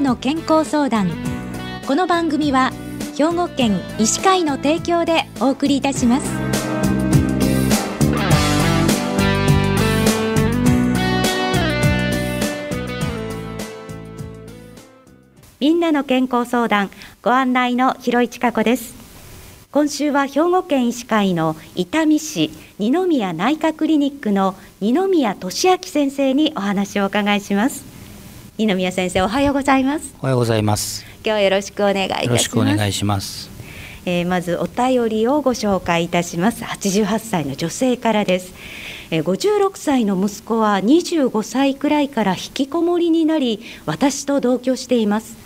なの健康相談。この番組は兵庫県医師会の提供でお送りいたします。みんなの健康相談ご案内の広市加子です。今週は兵庫県医師会の伊丹市二宮内科クリニックの二宮俊明先生にお話をお伺いします。二宮先生おはようございます。おはようございます。今日はよろしくお願いいたします。よろしくお願いします。えー、まずお便りをご紹介いたします。88歳の女性からです。えー、56歳の息子は25歳くらいから引きこもりになり私と同居しています。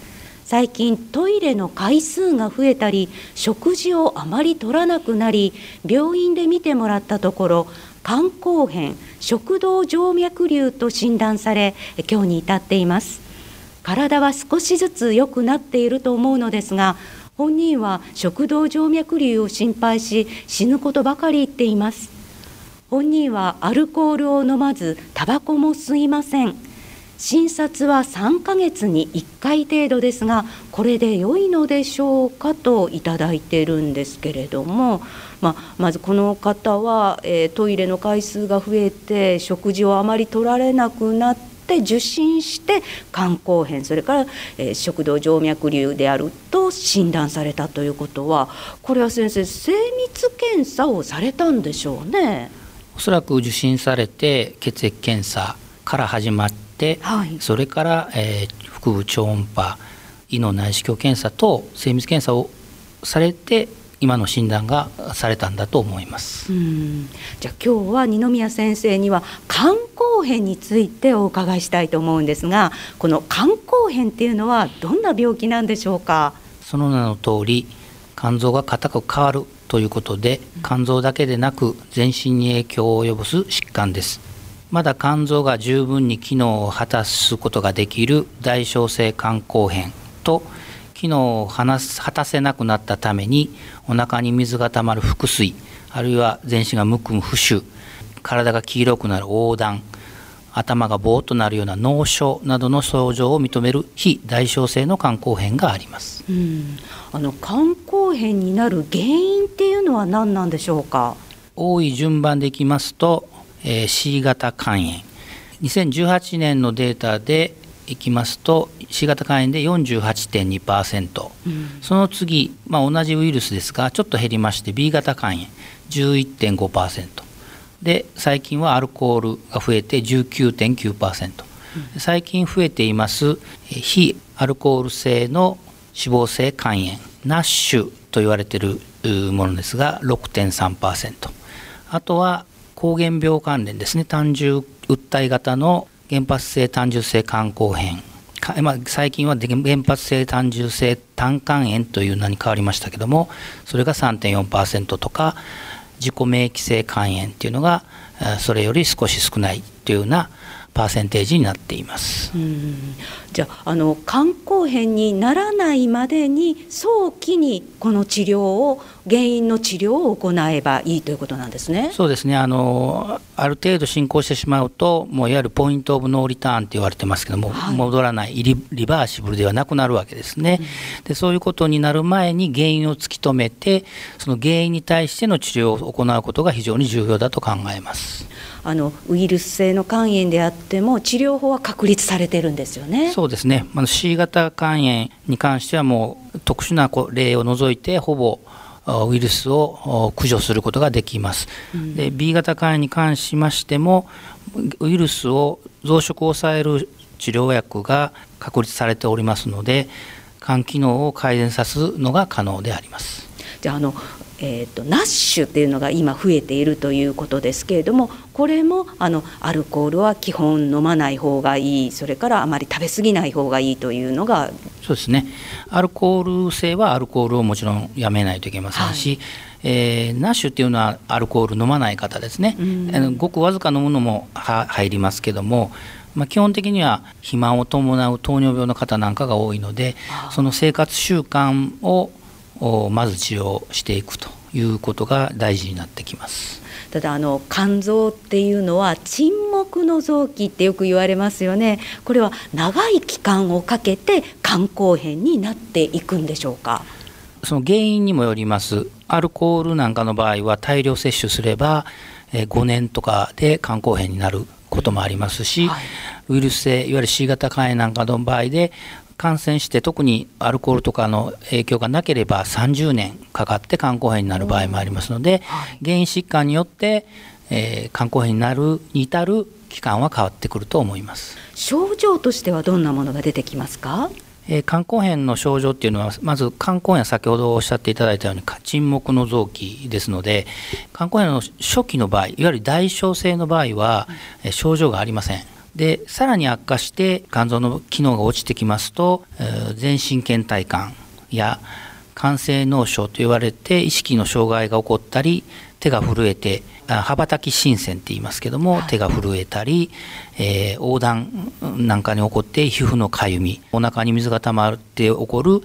最近トイレの回数が増えたり食事をあまり取らなくなり病院で見てもらったところ肝硬変食道静脈瘤と診断され今日に至っています。体は少しずつ良くなっていると思うのですが本人は食道静脈瘤を心配し死ぬことばかり言っています。本人はアルコールを飲まずタバコも吸いません。診察は3ヶ月に1回程度ですがこれで良いのでしょうかといただいてるんですけれども、まあ、まずこの方は、えー、トイレの回数が増えて食事をあまり取られなくなって受診して肝硬変それから、えー、食道静脈瘤であると診断されたということはこれは先生精密検査をされたんでしょうね。おそらく受診されて血液検査から始まっ、はい、それから、えー、腹部超音波胃の内視鏡検査と精密検査をされて今の診断がされたんだと思います。じゃあ今日は二宮先生には肝硬変についてお伺いしたいと思うんですがこの肝硬変っていうのはどんな病気なんでしょうか？その名の通り肝臓が硬く変わるということで肝臓だけでなく全身に影響を及ぼす疾患ですまだ肝臓が十分に機能を果たすことができる大小性肝硬変と機能を果たせなくなったためにお腹に水がたまる腹水あるいは全身がむくむ浮腫体が黄色くなる横断頭がぼーっとなるような脳症などの症状を認める非大小性の肝硬変があります、うん、あの肝硬変になる原因っていうのは何なんでしょうか？多い順番でいきますとえー、C 型肝炎。2018年のデータでいきますと C 型肝炎で48.2%、うん、その次、まあ、同じウイルスですがちょっと減りまして B 型肝炎11.5%で最近はアルコールが増えて19.9%、うん、最近増えています非アルコール性の脂肪性肝炎 NASH と言われているものですが6.3%あとは膠原病関連ですね単純訴え型の原発性単純性肝硬変ま、最近は原発性単純性胆管炎という名に変わりましたけどもそれが3.4%とか自己免疫性肝炎っていうのがそれより少し少ないというようなパーセンテージになっています。じゃああの肝硬変にならないまでに早期にこの治療を原因の治療を行えばいいということなんですね。そうですねあのある程度進行してしまうともういわゆるポイント・オブ・ノーリターンって言われてますけども、はい、戻らないリリバーシブルではなくなるわけですね。うん、でそういうことになる前に原因を突き止めてその原因に対しての治療を行うことが非常に重要だと考えます。あのウイルス性の肝炎であっても治療法は確立されてるんですよね。そうですね。あの C 型肝炎に関してはもう特殊な例を除いてほぼウイルスを駆除することができます。うん、で B 型肝炎に関しましてもウイルスを増殖を抑える治療薬が確立されておりますので肝機能を改善さすのが可能であります。じゃあのえーと、ナッシュっていうのが今増えているということですけれどもこれもあのアルコールは基本飲まない方がいいそれからあまり食べ過ぎない方がいいというのがそうですね。アルコール性はアルコールをもちろんやめないといけませんし、はい。えー、ナッシュっていうのはアルコール飲まない方ですね、うん、ごくわずか飲むのも入りますけどもまあ、基本的には肥満を伴う糖尿病の方なんかが多いのでその生活習慣をまず治療していくということが大事になってきます。ただあの肝臓っていうのは沈黙の臓器ってよく言われますよね。これは長い期間をかけて肝硬変になっていくんでしょうか？その原因にもよります。アルコールなんかの場合は大量摂取すれば5年とかで肝硬変になることもありますし、はい、ウイルス性いわゆる C 型肝炎なんかの場合で感染して特にアルコールとかの影響がなければ30年かかって肝硬変になる場合もありますので、原因疾患によって、えー、肝硬変になるに至る期間は変わってくると思います。症状としてはどんなものが出てきますか？えー、肝硬変の症状っていうのはまず肝硬変先ほどおっしゃっていただいたように沈黙の臓器ですので肝硬変の初期の場合いわゆる大小性の場合は、えー、症状がありませんでさらに悪化して肝臓の機能が落ちてきますと、えー、全身倦怠感や肝性脳症と言われて意識の障害が起こったり手が震えて羽ばたき新鮮って言いますけども、はい、手が震えたり、えー、横断なんかに起こって皮膚のかゆみお腹に水が溜まって起こる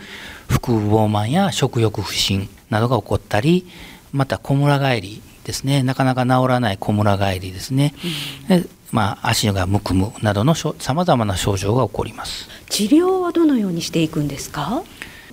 腹部膨満や食欲不振などが起こったりまた小村返りですね。なかなか治らない小村返りですね、うん、まあ、足がむくむなどのさまざまな症状が起こります。治療はどのようにしていくんですか？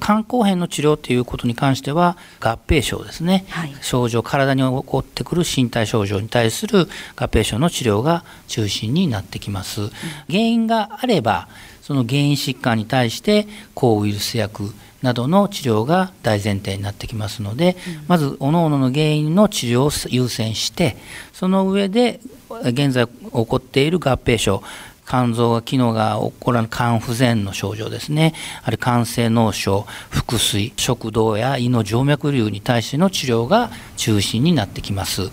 肝硬変の治療ということに関しては合併症ですね、はい、症状体に起こってくる身体症状に対する合併症の治療が中心になってきます、うん、原因があればその原因疾患に対して抗ウイルス薬などの治療が大前提になってきますので、うん、まず各々の原因の治療を優先してその上で現在起こっている合併症肝臓が機能が起こらぬ肝不全の症状ですね。あるいは肝性脳症腹水食道や胃の静脈瘤に対しての治療が中心になってきます、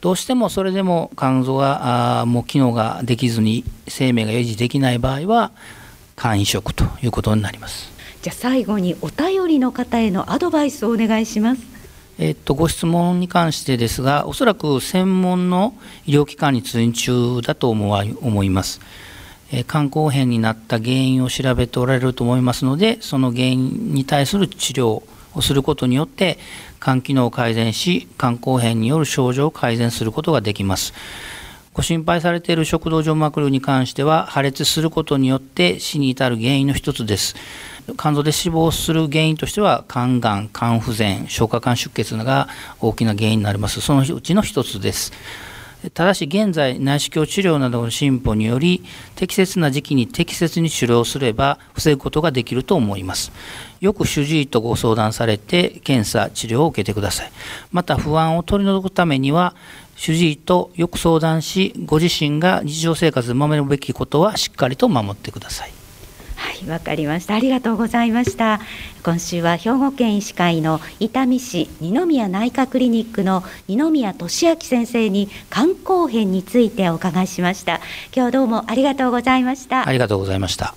どうしてもそれでも肝臓があもう機能ができずに生命が維持できない場合は肝移植ということになります。じゃあ最後にお便りの方へのアドバイスをお願いします。えっと、ご質問に関してですが、おそらく専門の医療機関に通院中だと思わ思います。え肝硬変になった原因を調べておられると思いますので、その原因に対する治療をすることによって、肝機能を改善し、肝硬変による症状を改善することができます。ご心配されている食道静脈瘤に関しては、破裂することによって死に至る原因の一つです。肝臓で死亡する原因としては肝がん肝不全消化管出血が大きな原因になりますそのうちの一つですただし現在内視鏡治療などの進歩により適切な時期に適切に治療すれば防ぐことができると思います。よく主治医とご相談されて検査治療を受けてください。また不安を取り除くためには主治医とよく相談しご自身が日常生活で守るべきことはしっかりと守ってください。はいわかりました。ありがとうございました。今週は兵庫県医師会の伊丹市二宮内科クリニックの二宮俊明先生に肝硬変についてお伺いしました。今日はどうもありがとうございました。ありがとうございました。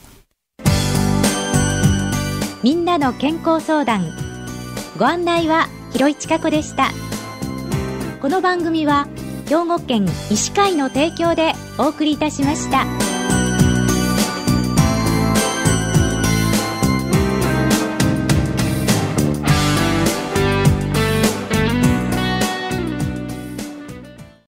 みんなの健康相談。ご案内は広市加子でした。この番組は兵庫県医師会の提供でお送りいたしました。